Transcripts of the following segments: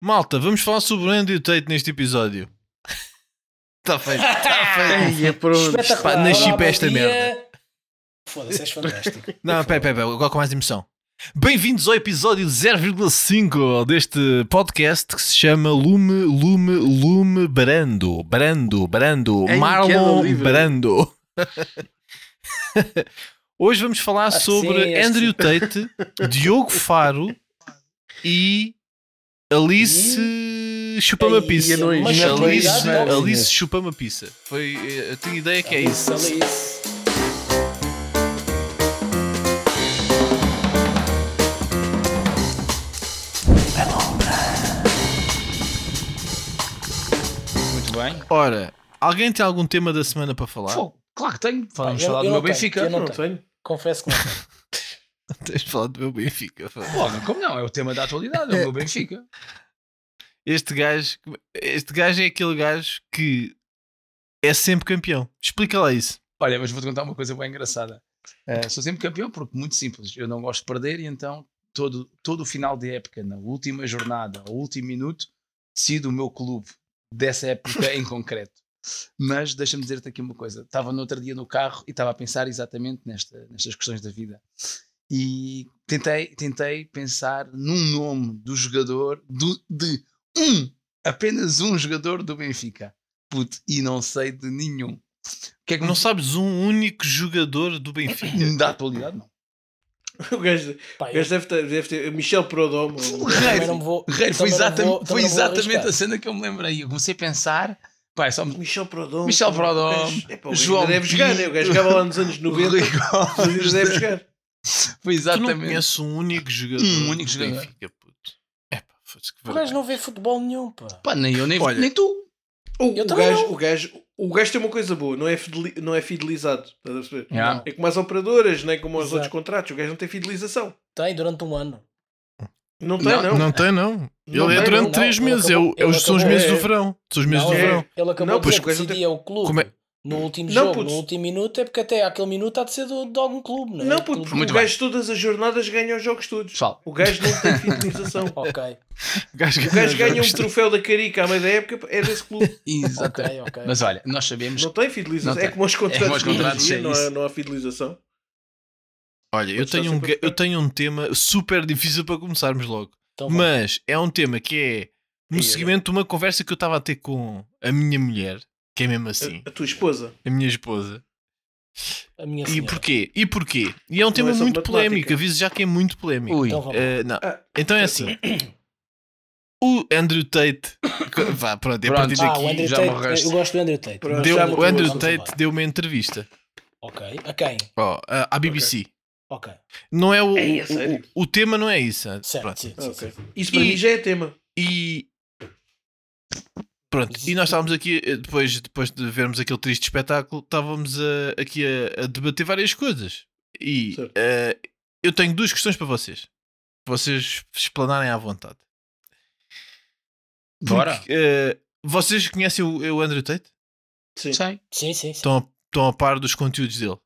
Malta, vamos falar sobre o Andrew Tate neste episódio. Está feito, está feito. É pronto. Espetacular. Pá, nasci para esta merda. Foda-se, és fantástico. Não, pera, pera, pera, agora com mais emoção. Bem-vindos ao episódio 0,5 deste podcast que se chama Lume, Lume, Lume Brando. Brando, Brando, Em Marlon queda livre. Brando. Hoje vamos falar que sobre sim, Andrew Tate, Diogo Faro e Alice Chupa-me a pizza. Alice- Alice, Alice-. Alice Chupa-me a pizza. Foi, eu tenho ideia que é isso. Alice. Muito bem. Ora, alguém tem algum tema da semana para falar? Fogo. Claro que tenho. Vamos eu- falar eu do meu tenho, Benfica. eu não Não tenho. tenho. Confesso que não tenho. Tens de falar do meu Benfica. Logo, como não? É o tema da atualidade, é o meu Benfica. Este gajo, este gajo é aquele gajo que é sempre campeão. Explica lá isso. Olha, mas vou-te contar uma coisa bem engraçada. Eh, sou sempre campeão porque, muito simples, eu não gosto de perder e então todo, todo o final de época, na última jornada, ao último minuto, decido o meu clube dessa época em concreto. Mas deixa-me dizer-te aqui uma coisa. Estava no outro dia no carro e estava a pensar exatamente nesta, nestas questões da vida. E tentei, tentei pensar num nome do jogador, do, de um, apenas um jogador do Benfica. Puto, e não sei de nenhum. O que é que Não sabes um único jogador do Benfica. da atualidade, não. O gajo, o eu, gajo deve, ter, deve ter. Michel Prodomo. O não vou. Rei, foi exatamente, vou- foi exatamente a cena que eu me lembrei. Eu comecei a pensar, pá, é só Michel Prodomo. Michel Prodomo, o gajo- o João deve jogar, né? O gajo jogava lá nos anos 90. Rui Mas ainda Gomes. deve jogar. Foi Tu não exatamente. conheces um único jogador Um único do jogador. Benfica, puto. É pá, foda-se que O gajo vergonha. não vê futebol nenhum, pá. Pá, nem eu, nem, Olha. nem tu. O, Eu o, gajo, não. o, gajo, o gajo tem uma coisa boa, não é, fideli- não é fidelizado. Estás a perceber? Yeah. É como as operadoras, nem como os Exato. outros contratos. O gajo não tem fidelização. Tem durante um ano. Não tem, Não, não. Não tem, não. Não Ele é tem, durante não. três Não, meses. ele É o- acabou- é os- são os acabou- meses do é. verão. São os meses Não, do é. verão. Ele acabou Não, de dizer que não decidia o clube. É- No último Não, jogo, putz. no último minuto, é porque até aquele minuto há de ser do- de algum clube, não é? Não, puto, porque Muito o bem. gajo todas as jornadas ganha os jogos todos. Pessoal, O gajo não tem fidelização. Ok, O gajo, O gajo ganha um troféu da Carica à meia da época, é desse clube. exatamente. ok, ok. Mas olha, nós sabemos. Não tem fidelização. Não É tem. como os contratos. como os contratos, é não, há, não há fidelização. Olha, eu Pode tenho, um, eu tenho um tema super difícil para começarmos logo. Então. Mas é um tema que é no seguimento de uma conversa que eu estava a ter com a minha mulher, que é mesmo assim, A, a tua esposa. a minha esposa. a minha E porquê? E porquê? E é um Não tema é muito polémico, aviso já que é muito polémico. Ui. Então não. Ah, Então é assim. O Andrew Tate. Vá, pronto, a Pronto. partir Ah, daqui. já Tate, morreste. eu gosto do Andrew Tate. Pronto. deu- o Andrew Tate embora. deu uma entrevista Ok, a quem? ó, à à BBC. Ok, Não é o, Ei, a o- o, o tema não é isso. certo, Pronto. sim, sim, ok. sim. Isso para E- mim já é tema. Pronto, e nós estávamos aqui, eh, depois, depois de vermos aquele triste espetáculo, estávamos a- aqui a, a debater várias coisas. E eh, eu tenho duas questões para vocês. Vocês explanarem à vontade. Bora. Porque, eh, vocês conhecem o, o Andrew Tate? Sim. Sim, sim, sim. Estão a, estão a par dos conteúdos dele?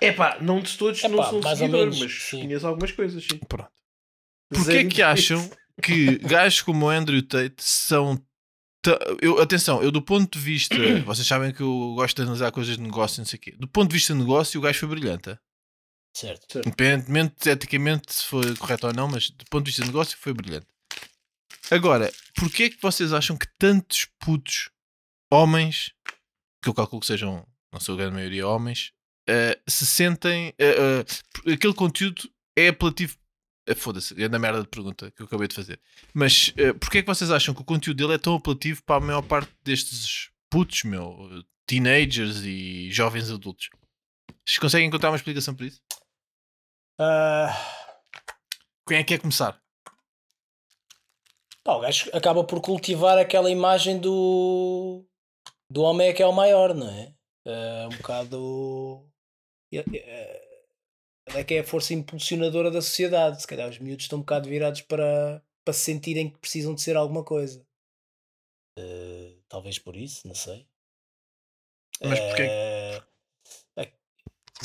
É pá, não de todos Epá, não sou mais ou seguidor, menos, mas sim. conheço algumas coisas, sim. Pronto. Porquê é que acham que gajos como o Andrew Tate são. Ta- Eu, atenção, eu do ponto de vista. Vocês sabem que eu gosto de analisar coisas de negócio, não sei o quê. Do ponto de vista de negócio, o gajo foi brilhante. Certo. Independentemente, de, eticamente, se foi correto ou não, mas do ponto de vista de negócio, foi brilhante. Agora, porquê é que vocês acham que tantos putos homens, que eu calculo que sejam, não sou a grande maioria, homens, eh, se sentem. eh, eh, aquele conteúdo é apelativo. Eh, Foda-se, é da merda de pergunta que eu acabei de fazer. Mas uh, porquê é que vocês acham que o conteúdo dele é tão apelativo para a maior parte destes putos, meu, teenagers e jovens adultos? Vocês conseguem encontrar uma explicação para isso? Ah, Quem é que quer começar? pá, o gajo acaba por cultivar aquela imagem do, do homem é que é o maior, não é? Ah, um bocado. É- que é a força impulsionadora da sociedade. Se calhar os miúdos estão um bocado virados para, para se sentirem que precisam de ser alguma coisa. Ah, talvez por isso, não sei. Mas porquê? Ah, é-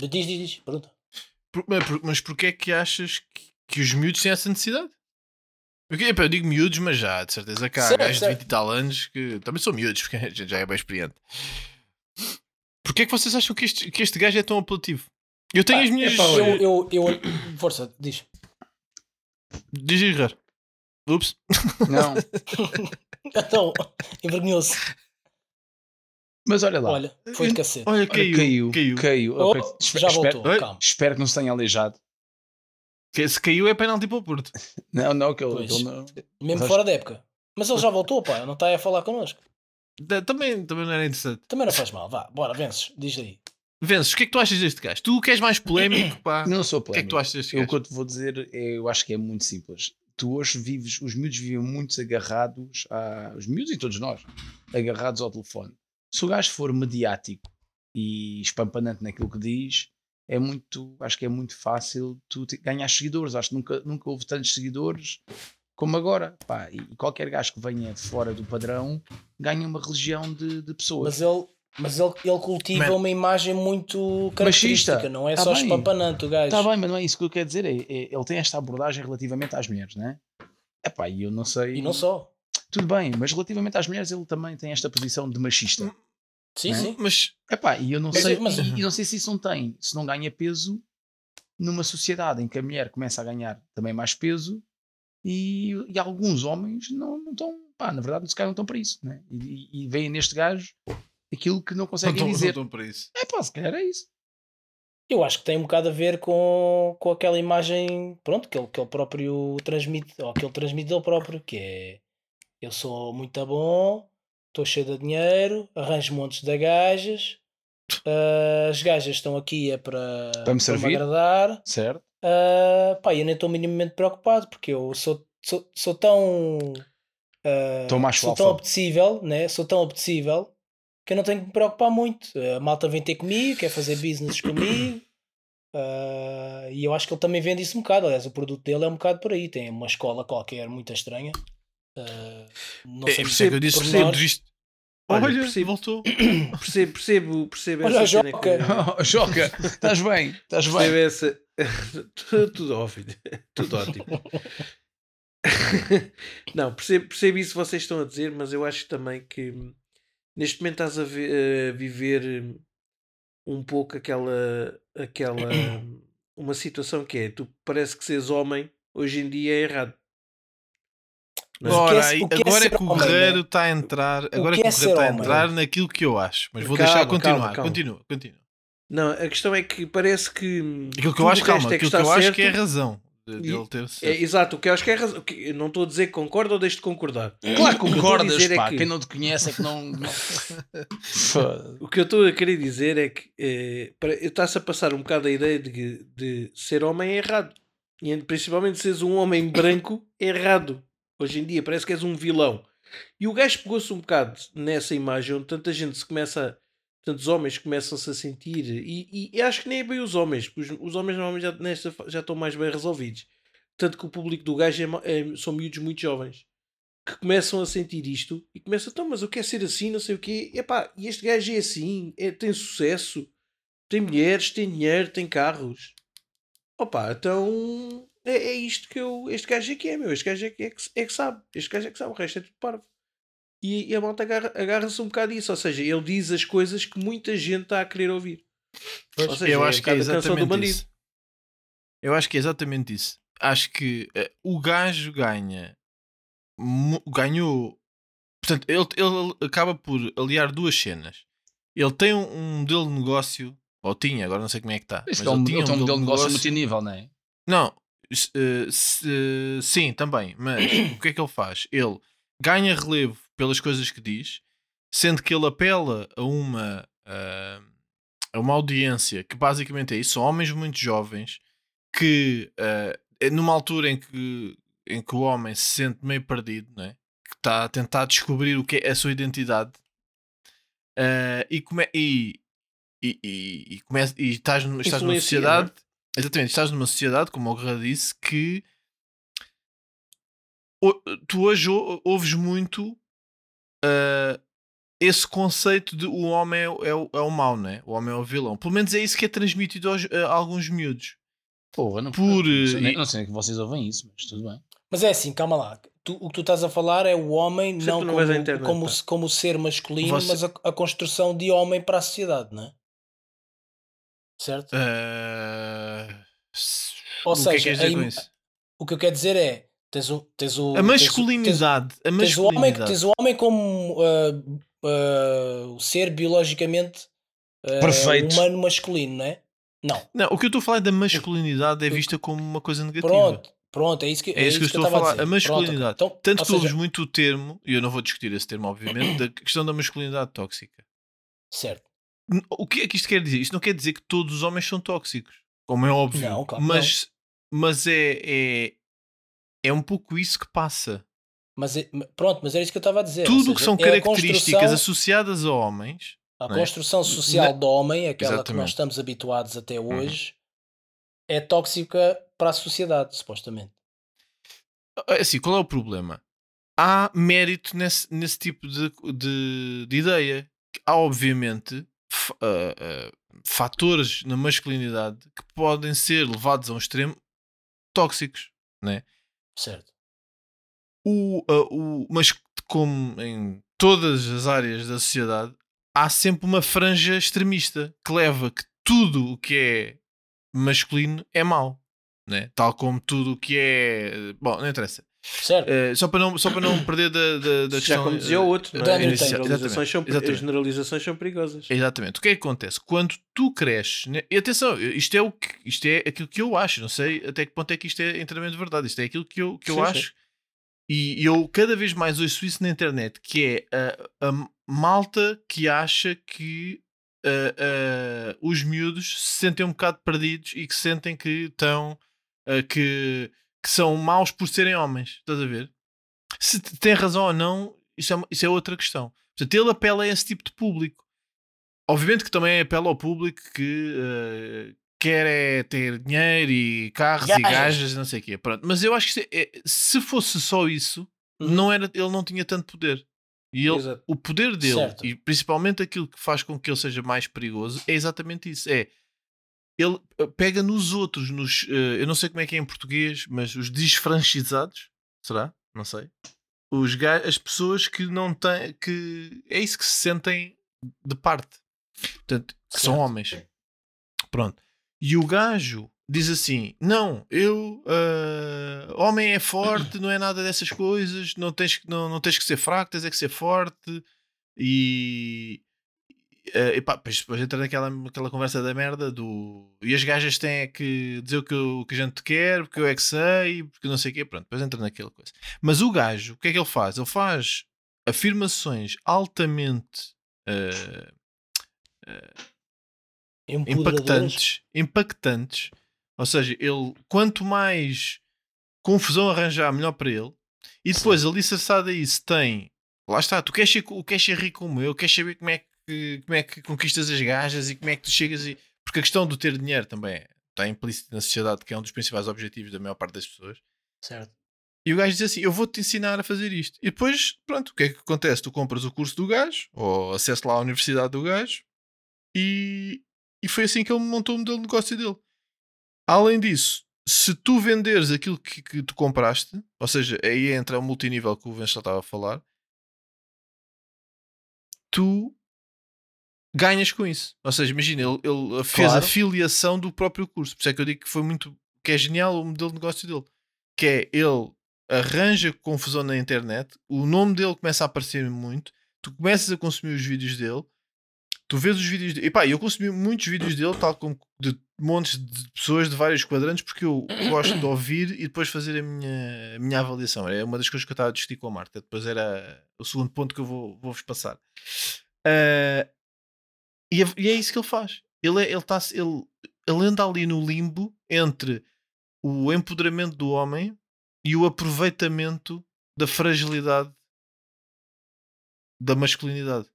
Diz, diz, diz, pergunta. Por- mas por- Mas porquê é que achas que, que os miúdos têm essa necessidade? Porque, eu digo miúdos, mas já, de certeza que há Certo, gajos de certo. 20 e tal anos que também são miúdos, porque a gente já é bem experiente. Porquê é que vocês acham que este, que este gajo é tão apelativo? Eu tenho Pá, as minhas. epá, Eu, eu, eu, força, diz. Diz errar. Ups. Não, Então, envergonhou-se. mas olha lá. Olha, foi de cacete. Olha, Olha, caiu. caiu, Caiu. caiu. Oh, Ok, espe- já espero- voltou, Oi? calma. Espero que não se tenha aleijado. Que Se caiu é penalti para o Porto. Não, não, que ele, não. Mesmo Mas- fora da época. Mas ele já voltou, pá, não está a falar connosco. Também, também não era interessante. Também não faz mal, vá, bora, vences, diz aí. Vences, o que é que tu achas deste gajo? Tu que és mais polémico, pá. Não sou O que é que tu polémico. achas deste Eu, o gajo? que eu te vou dizer, é, eu acho que é muito simples. Tu hoje vives, os miúdos vivem muito agarrados, a, os miúdos e todos nós, agarrados ao telefone. Se o gajo for mediático e espampanante naquilo que diz, é muito, acho que é muito fácil tu te- ganhar seguidores. Acho que nunca, nunca houve tantos seguidores como agora. Pá, e qualquer gajo que venha fora do padrão ganha uma religião de, de pessoas. Mas ele, mas ele, ele cultiva Man. uma imagem muito característica, Machista. não é Tá só bem. espampanante o gajo. Está bem, mas não é isso que eu quero dizer. É, é- ele tem esta abordagem relativamente às mulheres, não é? Epá, e eu não sei. E não só. Tudo bem, mas relativamente às mulheres ele também tem esta posição de machista. Sim, é? sim. Mas Epá, e eu não sei, mas- e, e não sei se isso não tem, se não ganha peso numa sociedade em que a mulher começa a ganhar também mais peso e, e alguns homens não, não estão, pá, na verdade, se calhar não estão para isso, né? E, e, e veem neste gajo aquilo que não não conseguem não dizer. estão para isso. É pá, se calhar é isso. Eu acho que tem um bocado a ver com, com aquela imagem, pronto, que ele, que ele próprio transmite, ou que ele transmite ele próprio, que é eu sou muito bom, estou cheio de dinheiro, arranjo montes de gajas, ah, as gajas estão aqui é para, Para me servir. agradar, Certo? ah, pá, eu nem estou minimamente preocupado, porque eu sou, sou, sou tão macho sou tão apetecível, né? sou tão apetecível que eu não tenho que me preocupar muito. A malta vem ter comigo, quer fazer business comigo. ah, e eu acho que ele também vende isso um bocado. Aliás, o produto dele é um bocado por aí. Tem uma escola qualquer muito estranha. ah, não É, sei é que eu disse percebo isto. Olha, Olha, percebo- voltou. Percebo, percebo, percebo Olha essa Joca. que- Joca, estás bem, estás Percebo bem. essa. tudo, óbvio. Tudo ótimo. Não, percebo, percebo isso que vocês estão a dizer, mas eu acho também que neste momento estás a, vi- a viver hum, um pouco aquela, aquela uma situação que é tu parece que seres homem hoje em dia é errado. Não é? O que é- o que é agora é que o homem, Guerreiro né? está a entrar. Agora é que que é o Guerreiro ser está a entrar naquilo que eu acho. Mas vou Calma, deixar calma, continuar. calma. Continua, continua. Não, a questão é que parece que hum, Aquilo que eu acho, o calma, é aquilo que está eu acho certo. que é a razão dele ter É, exato, o que eu acho que é razão. o que- Eu não estou a dizer que concordo ou deixo de concordar. Claro que que concordas, dizer é pá. que- Quem não te conhece é que não. O que eu estou a querer dizer é que eh, para- está-se a passar um bocado a ideia de, que- de ser homem é errado. E principalmente seres um homem branco é errado. Hoje em dia parece que és um vilão. E o gajo pegou-se um bocado nessa imagem onde tanta gente se começa. Tantos homens começam-se a sentir. E, e acho que nem é bem os homens. porque Os, os homens normalmente já, nesta, já estão mais bem resolvidos. Tanto que o público do gajo é é- são miúdos muito jovens que começam a sentir isto e começam, então, mas eu quero ser assim, não sei o quê. Epá, e este gajo é assim, é, tem sucesso, tem mulheres, tem dinheiro, tem carros. Opa, então é, é isto que eu. Este gajo é que é, meu. Este gajo é que, é, que, é que sabe. Este gajo é que sabe, o resto é tudo parvo. E, e a malta agarra- agarra-se um bocado disso. Ou seja, ele diz as coisas que muita gente está a querer ouvir. Ou seja, eu é acho um que é exatamente bandido. isso. Eu acho que é exatamente isso. Acho que eh, o gajo ganha. Ganhou. Portanto, ele, ele acaba por aliar duas cenas. Ele tem um, um modelo de negócio, ou tinha, agora não sei como é que está. Mas é um, ele ele tem um modelo de negócio multinível, não é? Não, eh, se- sim, também, mas o que é que ele faz? Ele ganha relevo pelas coisas que diz, sendo que ele apela a uma, ah, a uma audiência que basicamente é isso, são homens muito jovens que é numa altura em que, em que o homem se sente meio perdido, não é? que está a tentar descobrir o que é a sua identidade ah, e, come, e, e, e, e, e estás, numa- estás numa Influencia, sociedade Exatamente, estás numa sociedade, como o Guerra disse, que o- tu hoje ou- ouves muito ah, esse conceito de o homem é, o- é, é o mau, né? o homem é o vilão. Pelo menos é isso que é transmitido aos- a alguns miúdos. Porra, não, Por, não, sei, eh, nem- não sei que vocês ouvem isso, mas tudo bem. Mas é assim, calma lá. Tu- o que tu estás a falar é o homem Sempre não, tu não como, internet, como, se- como ser masculino, Você- mas a, a construção de homem para a sociedade, não é? Certo? S- Ou o que é que seja, queres dizer a com im- isso? O que eu quero dizer é: tens o, tens o, A tens o- masculinidade. A Tens, tens o homem, masculinidade. tens o homem como ah, ah, o ser biologicamente Perfeito. humano masculino, não é? Não. Não, o que eu estou a falar da masculinidade é vista como uma coisa negativa. Pronto, pronto, é isso que, É isso que eu estou a falar, dizer. a masculinidade. Pronto, então, Tanto que ouves seja, muito o termo, e eu não vou discutir esse termo, obviamente, da questão da masculinidade tóxica. Certo. O que é que isto quer dizer? Isto não quer dizer que todos os homens são tóxicos, como é óbvio, Não, claro que mas, mas é, é, é um pouco isso que passa. Mas, é- pronto, mas era isso que eu estava a dizer. Tudo o que são é características associadas a homens, A é? construção social do homem, aquela que Exatamente. nós estamos habituados até Uhum. hoje, é tóxica para a sociedade, supostamente. assim, qual é o problema? Há mérito nesse, nesse tipo de, de, de ideia. Há, obviamente, ah, ah, fatores na masculinidade que podem ser levados a um extremo tóxicos, né? Certo. o, ah, o, mas como em todas as áreas da sociedade, há sempre uma franja extremista que leva que tudo o que é masculino é mau, né? tal como tudo o que é. Bom, não interessa. Certo. Eh, só, para não, só para não perder da, da, da Já questão. como dizia o outro, não é? tem. Generalizações, são, Exatamente. as generalizações são perigosas. Exatamente. O que é que acontece? Quando tu cresces, né? e atenção, isto é, o que, isto é aquilo que eu acho, não sei até que ponto é que isto é inteiramente verdade, isto é aquilo que eu, que eu Sim, sim. acho, e e eu cada vez mais ouço isso na internet, que é a, a malta que acha que os miúdos se sentem um bocado perdidos e que sentem que estão que, que são maus por serem homens, estás a ver? Se tem razão ou não, isso é, isso é outra questão. Portanto, ele apela a esse tipo de público. Obviamente que também apela ao público que eh, quer é ter dinheiro e carros e Gajas. gajas, não sei o quê. Pronto. Mas eu acho que se, é- se fosse só isso, Uhum. não era, ele não tinha tanto poder. E ele, Exato. o poder dele, Certo. e principalmente aquilo que faz com que ele seja mais perigoso, é exatamente isso. É ele eh, pega nos outros, nos, eh, eu não sei como é que é em português, mas os desfranchizados, será? Não sei. Os as pessoas que não têm, que é isso que se sentem de parte. Portanto, que são homens. Pronto. E o gajo diz assim: Não, eu, ah, homem é forte, não é nada dessas coisas, não tens, que- não, não tens que ser fraco, tens é que ser forte. E. eh, epá, depois, depois entra naquela, naquela conversa da merda do. E as gajas têm é que dizer o que, o que a gente quer, porque eu é que sei, porque não sei o quê. Pronto, depois entra naquela coisa. Mas o gajo, o que é que ele faz? Ele faz afirmações altamente. eh, Empoderadoras. impactantes, impactantes. Ou seja, ele quanto mais confusão arranjar, melhor para ele. E depois, alicerçado a isso, tem lá está, tu queres ser, queres ser rico como eu, queres saber como é, que, como é que conquistas as gajas e como é que tu chegas e. Porque a questão do ter dinheiro também está implícita na sociedade, que é um dos principais objetivos da maior parte das pessoas. Certo. E o gajo diz assim: Eu vou-te ensinar a fazer isto. E depois, pronto, o que é que acontece? Tu compras o curso do gajo, ou acesso lá à universidade do gajo, e, e foi assim que ele montou o modelo de negócio dele. Além disso, se tu venderes aquilo que, que tu compraste, ou seja, aí entra o multinível que o Vencel estava a falar, tu ganhas com isso. Ou seja, imagina, ele, ele fez Claro. a filiação do próprio curso. Por isso é que eu digo que foi muito. que é genial o modelo de negócio dele. Que é ele arranja confusão na internet, o nome dele começa a aparecer muito, tu começas a consumir os vídeos dele, tu vês os vídeos dele. E pá, eu consumi muitos vídeos dele, tal como de montes de pessoas de vários quadrantes, porque eu gosto de ouvir e depois fazer a minha, a minha avaliação. É uma das coisas que eu estava a discutir com a Marta. Depois era o segundo ponto que eu vou- vou-vos passar. Ah, e, é, e é isso que ele faz. Ele, é- ele, tá, ele, ele anda ali no limbo entre o empoderamento do homem e o aproveitamento da fragilidade da masculinidade.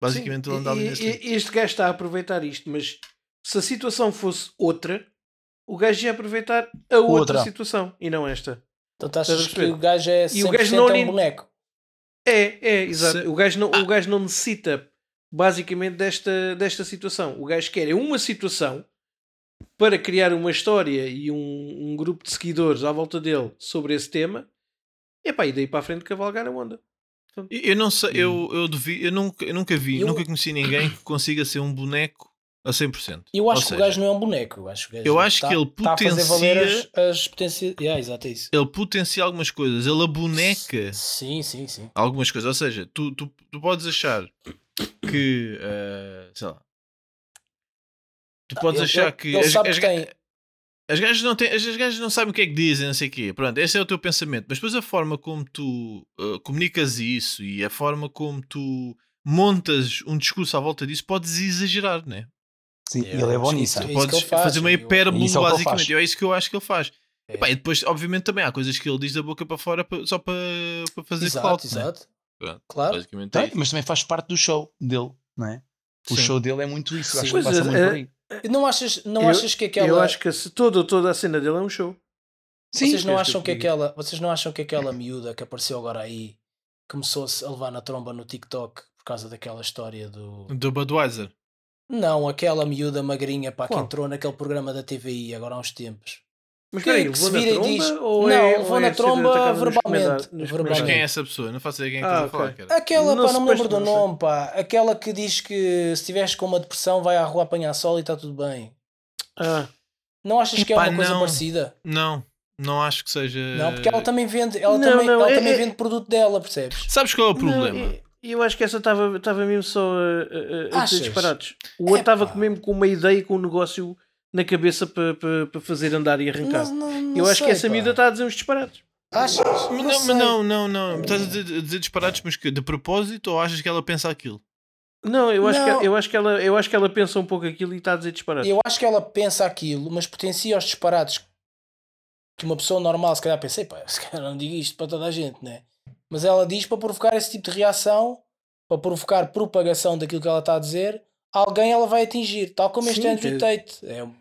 Basicamente, Sim, ele anda ali e- nesse e- limbo. Este gajo está a aproveitar isto, mas se a situação fosse outra, o gajo ia aproveitar a outra, Outra. situação e não esta. Então tu Estás a achas que o gajo é 100% E o gajo não é um boneco? É, é, exato. Se- O, gajo não, o gajo não necessita basicamente desta, desta situação. O gajo quer é uma situação para criar uma história e um, um grupo de seguidores à volta dele sobre esse tema Epá, e daí para a frente cavalgar a onda. Eu eu não sei, eu, eu, duvi, eu, nunca, eu nunca vi, Eu- nunca conheci ninguém que consiga ser um boneco a 100%. Eu acho Ou que o seja, gajo não é um boneco. Eu acho que, o Eu acho tá- que ele a fazer valer as, potencia- as potências. Yeah, exato, é isso. ele potencia algumas coisas, ele aboneca Sim, sim, sim. algumas coisas. Ou seja, tu, tu, tu podes achar que, eh, sei lá, tu podes achar ele- que ele as, sabe as, que tem- as gajas não têm, as, as gajas não sabem o que é que dizem, não sei o quê. Pronto, esse é o teu pensamento. Mas depois a forma como tu eh, comunicas isso e a forma como tu montas um discurso à volta disso, podes exagerar, né? Sim, É, ele é bom nisso. isso- Tu que podes ele faz, fazer uma eu- hipérbole, é basicamente. E é isso que eu acho que ele faz. É. E, pá, e depois, obviamente, também há coisas que ele diz da boca para fora só para, para fazer Exato, clout, né? exato. Pronto, Claro. Basicamente é mas também faz parte do show dele, não é? O Sim. show dele é muito isso. Acho que passa é, muito é- por aí. Não achas, não Eu- achas que aquela. Eu acho que se toda, toda a cena dele é um show. Sim, vocês, não é acham que aquela, vocês não acham que aquela miúda que apareceu agora aí começou-se a levar na tromba no TikTok por causa daquela história do. Do Budweiser. Não, aquela miúda magrinha para que entrou naquele programa da TVI agora há uns tempos. Mas Que é peraí, que se na vira e tromba? diz- Ou Não, é, levou ou na é tromba verbalmente, nos verbalmente. Mas quem é essa pessoa? Não faço ideia quem é que Ah, a falar, cara. Aquela, Não pá, não me lembro do nome, pá. Aquela que diz que se tiveres com uma depressão vai à rua apanhar sol e está tudo bem. Ah, Não achas que é uma coisa não. parecida? Não, não acho que seja. Não, porque ela também vende, ela Não, também, não, ela é- também é- vende produto dela, percebes? Sabes qual é o problema? eu- eu acho que essa estava estava mesmo só a, a, a disparados. O outro estava mesmo com uma ideia e com um negócio na cabeça para pa, pa fazer andar e arrancar. Não, não, não eu acho sei, que essa pá. miúda está a dizer uns disparados. Achas? Mas Não, não, sei. mas não, não, não. Estás a dizer, a dizer disparados, mas que de propósito ou achas que ela pensa aquilo? Não, eu acho, Não. Que, eu, acho que ela, eu acho que ela pensa um pouco aquilo e está a dizer disparados. Eu acho que ela pensa aquilo, mas potencia os disparados que uma pessoa normal, se calhar pensei, pá, se calhar não digo isto para toda a gente, né? Mas ela diz para provocar esse tipo de reação, para provocar propagação daquilo que ela está a dizer, alguém ela vai atingir, tal como este Sim, Andrew Tate. É, uma-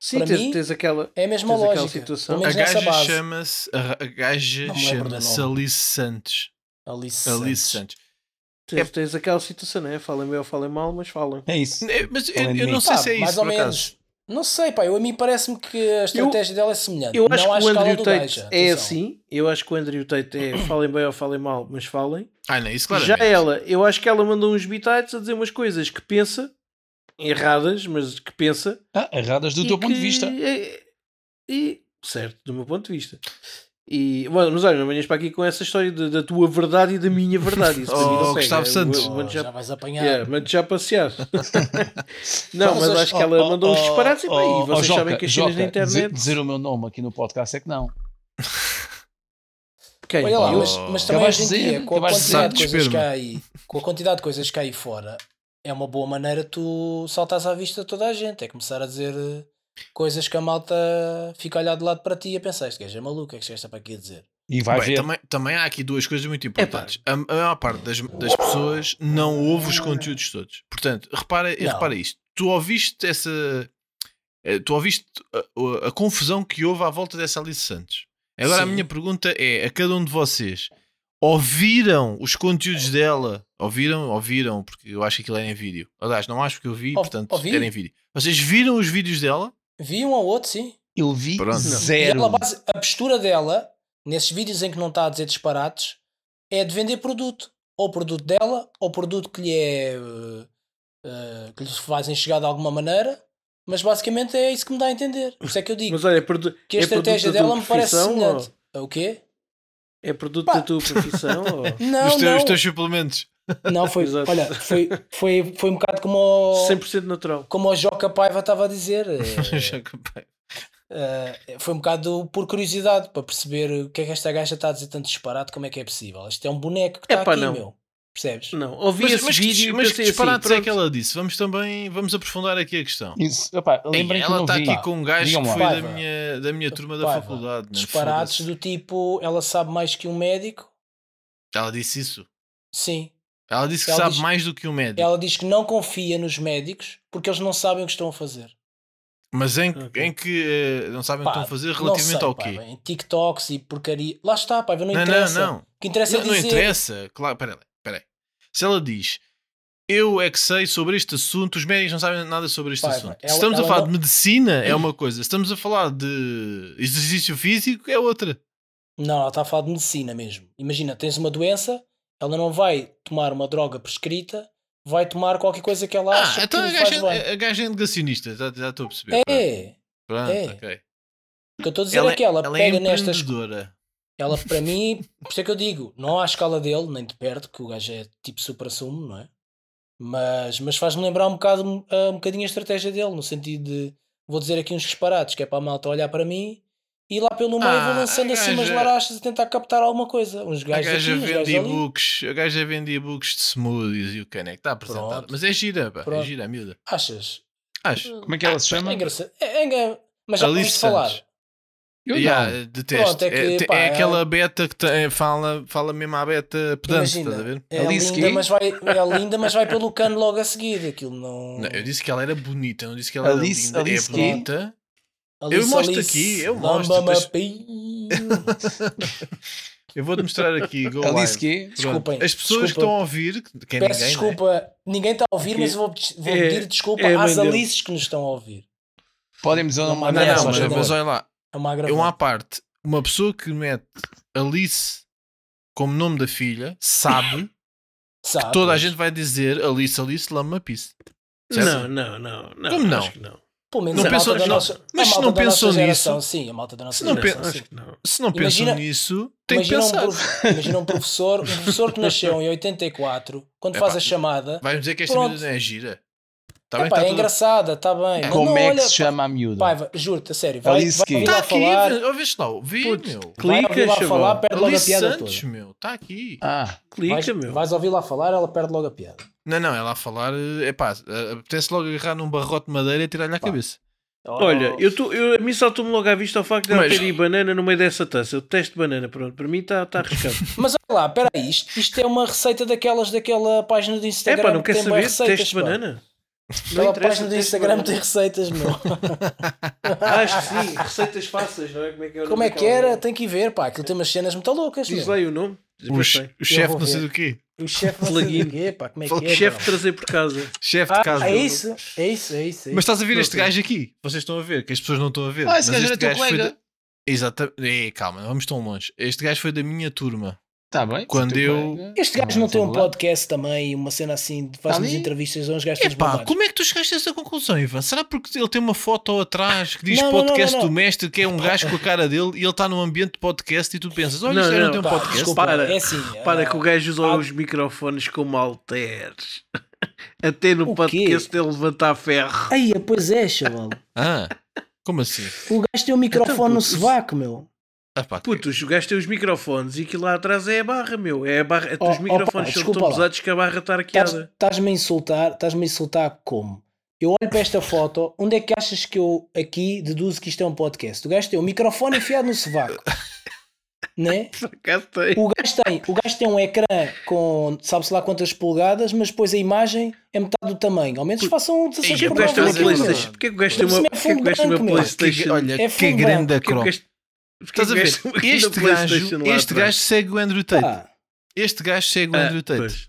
Sim, para tens, mim, tens aquela. é a mesma Tens aquela lógica. situação. A gaja chama-se. A, gaja Não chama-se. Alice Santos. Alice Alice Santos. Santos. Tens, tens aquela situação, né? Falem bem ou falem mal, mas falam. É isso. É, Mas eu, eu não sei Pá, se é isso. mais ou por menos. acaso. Não sei, pá, eu, a mim parece-me que a estratégia dela é semelhante. Eu acho não que o Andrew Tate gaja, é atenção. assim. Eu acho que o Andrew Tate é falem bem ou falem mal, mas falem. Ah, não, isso Já claramente. ela, eu acho que ela mandou uns bitites a dizer umas coisas que pensa, erradas, mas que pensa. Ah, erradas do e teu ponto de que vista. é- E, certo, do meu ponto de vista. E, bom, mas olha, não venhas para aqui com essa história de- da tua verdade e da minha verdade. Isso Oh. Gustavo Eu- Santos. eu Oh, mando já... já, vais apanhar. yeah, mando já passear. não, Mas acho que ela Oh, mandou uns oh, disparates e, pá, e oh, vocês oh, sabem Joca, que as cenas na Joca, dizer, internet. dizer o meu nome aqui no podcast é que não. Quem? Olha lá, Eu- mas, mas também hoje em dia, com a quantidade de coisas que há aí, com a quantidade de coisas que há aí fora, é uma boa maneira tu saltares à vista de toda a gente. É começar a dizer eh, coisas que a malta fica a olhar de lado para ti e a pensar, este gajo é maluco, o que é que está para aqui a dizer? E vai Bem, ver. também, também há aqui duas coisas muito importantes. A, a maior parte das, das pessoas não ouve os conteúdos todos. Portanto, repara, Não. repara isto. Tu ouviste essa. eh, Tu ouviste a, a- a confusão que houve à volta dessa Alice Santos. Agora a Sim. minha pergunta é: a cada um de vocês ouviram os conteúdos dela? Ouviram? Ouviram, porque eu acho que aquilo era em vídeo. Aliás, não acho que eu vi, Ou- portanto, ouvi. era em vídeo. Vocês viram os vídeos dela? Vi um ao outro, sim. Eu vi Pronto. E zero. ela a postura dela, nesses vídeos em que não está a dizer disparates, é de vender produto. Ou produto dela, ou produto que lhe é. eh, que lhe fazem chegar de alguma maneira. Mas basicamente é isso que me dá a entender. Por isso é que eu digo Mas olha, é que a é estratégia dela me parece semelhante. O quê? É produto Pá. da tua profissão? ou- Não, os, teus, não. os teus suplementos. Não, foi, Exato. olha, foi, foi, foi um bocado como o, 100% natural. como o Joca Paiva estava a dizer. eh, Já acabei. eh, foi um bocado por curiosidade, para perceber o que é que esta gaja está a dizer tanto disparate, como é que é possível. Isto é um boneco que está Epá, aqui, não. meu. Percebes? Não, ouvi Mas, esse mas, vídeo que, e mas que assim, disparates é que ela disse? Vamos também vamos aprofundar aqui a questão. Isso, Ei, lembrem que eu ela não está aqui com um gajo que foi lá. da minha, da minha turma da Paiva, faculdade. né? Disparates do tipo, ela sabe mais que um médico. Ela disse isso. Sim. Ela disse que Ela sabe diz- mais do que um médico. Ela diz que não confia nos médicos porque eles não sabem o que estão a fazer. Mas em, Ok. em que eh, não sabem o que Pá, estão a fazer não relativamente sei, ao pá, quê? Em TikToks e porcaria. Lá está, pá, não, não, não, interessa. não. O que interessa Não, é não dizer. interessa. Claro, peraí, peraí. Se ela diz eu é que sei sobre este assunto, os médicos não sabem nada sobre este Paiva, assunto. ela- Se estamos a falar não- de medicina, é uma coisa. Se estamos a falar de exercício físico, é outra. Não, ela está a falar de medicina mesmo. Imagina, tens uma doença, ela não vai tomar uma droga prescrita, vai tomar qualquer coisa que ela acha Ah, então a que lhe faz gaja, bem. a gaja é negacionista, já, já estou a perceber. É, Pronto, é. ok. o que eu estou a dizer Ela, é que ela, ela é pega nestas. Ela, para mim, por isso é que eu digo, não há escala dele, nem de perto, que o gajo é tipo supra-sumo, não é? Mas, mas faz-me lembrar um, bocado, um bocadinho a estratégia dele, no sentido de vou dizer aqui uns disparates, que é para a malta olhar para mim e lá pelo meio Ah, vou lançando a assim umas larachas a tentar captar alguma coisa. Uns A gajos gaja aqui, uns vende e-books, a gaja vende e-books de smoothies e o que é que está apresentado. Pronto. Mas é gira, pá, é Pronto. gira, a miúda. Achas? Acho. Como é que ela se chama? É engraçado. É, é mas já Alice falar. Eu Yeah, não. detesto. Pronto, é é, que, te- pá, é é- aquela beta que tem- fala, fala mesmo à beta pedante, Imagina, estás a ver? é Alice linda, mas vai, é linda, mas vai pelo cano logo a seguir. Aquilo não. Não, eu disse que ela era bonita, não disse que ela Alice- era linda. Alice é bonita. Alice, mostro Alice, aqui, eu mostro, depois-. Eu vou-te mostrar aqui. Go? Pronto. Desculpem, As pessoas que desculpa. estão a ouvir, que é Peço ninguém, desculpa, ninguém está a ouvir, Que mas eu vou, vou é- pedir desculpa é às. Alices que nos estão a ouvir. Podem dizer o nome Não, Não, Alice, mas olha lá, É uma eu à agravante. parte, uma pessoa que mete Alice como nome da filha sabe Sabe? que toda a gente vai dizer Alice, Alice, lama pisse. Certo? Não, não, não, não. Como não? Acho que não. Pelo menos Não a malta pensou- da não, nossa, mas a se malta não pensou geração, nisso- sim, a malta da nossa se não geração, Acho sim. não. Se não Imagina- pensam nisso, tem que um, pensar. prof- imagina um professor, um professor que nasceu em 84, quando Epá, faz a chamada, Vai dizer que esta Pronto. miúda não é gira. Tá epá, tá é tudo- engraçada, está bem. mas Como não, é que olha, se chama a miúda? Pai, vai- juro-te, a sério, vai, Alice vai Tá lá aqui, falar, ouves lá, vê, Putz, meu. vai Clica, ouvir lá chaval. falar, perde logo a Alice piada Santos, toda. meu, está aqui. Ah, Clica, Vais, meu. vais ouvir lá falar, ela perde logo a piada. Não, não, ela a falar, é pá, apetece logo agarrar num barrote de madeira e tirar-lhe a cabeça. Olha, eu tô, eu, a mim saltou-me logo à vista o facto de ela Mas- ter banana no meio dessa taça. Eu detesto banana, pronto. Para mim está tá arriscado. Mas olha lá, espera aí, isto, isto é uma receita daquelas daquela página do é Instagram pá, não que quer saber? receitas. Detesto pá. banana. Aquela interessa, página do Instagram tem receitas, meu. Ah, acho que sim. Receitas fáceis, não é? Como é que, é Como é que era? Tem que ir ver, pá. Aquilo tem umas cenas muito loucas, Diz meu. aí o nome. O, che- o chefe não sei do quê. O chefe não sei do quê, pá. Como é O que é? chefe trazer por casa. Chefe de Ah, casa. é isso, é isso, é isso. é Mas estás a ver Não este sei. gajo aqui? Vocês estão a ver, que as pessoas não estão a ver. Ah, esse Mas gajo era este teu foi colega. da- Exatamente. Calma, não vamos tão longe. Este gajo foi da minha turma. Está bem. Quando eu- colega- Este gajo não tem um podcast também, uma cena assim, faz umas Ali? entrevistas a uns gajos Epá, bombados. como é que tu chegaste a essa conclusão, Ivan? Será porque ele tem uma foto atrás que diz Não, não, não, podcast não, não. do mestre, que é um gajo com a cara dele e ele está num ambiente de podcast e tu pensas, olha, Não, isto não, não, tem um Pá, podcast. desculpa, Para. é assim. Para ah, que o gajo usa há- os microfones como halteres. Até no podcast dele levantar ferro. Aí, pois é, chaval. Ah, como assim? O gajo tem um microfone Então, no sovaco, meu. Ah, pá, Puto, os gajos têm os microfones e aquilo lá atrás é a barra, meu. É a barra. Oh, os oh, microfones pá, são desculpa tão lá. pesados que a barra está arqueada. Estás-me a insultar, estás-me a insultar como? Eu olho para esta foto, onde é que achas que eu aqui deduzo que isto é um podcast? O gajo tem um microfone enfiado no sovaco. né? O gajo tem, o gajo tem um ecrã com sabe-se lá quantas polegadas, mas depois a imagem é metade do tamanho. Ao menos façam 16 Porquê que por o gajo tem uma nove aquilo, meu. Playstation? Porquê que o gajo tem uma, é. Playstation? que, olha, É que grande a Estás a ver? Este gajo, este atrás? gajo segue o Andrew Tate. Pá, Este gajo segue o Ah, Andrew Tate. pois.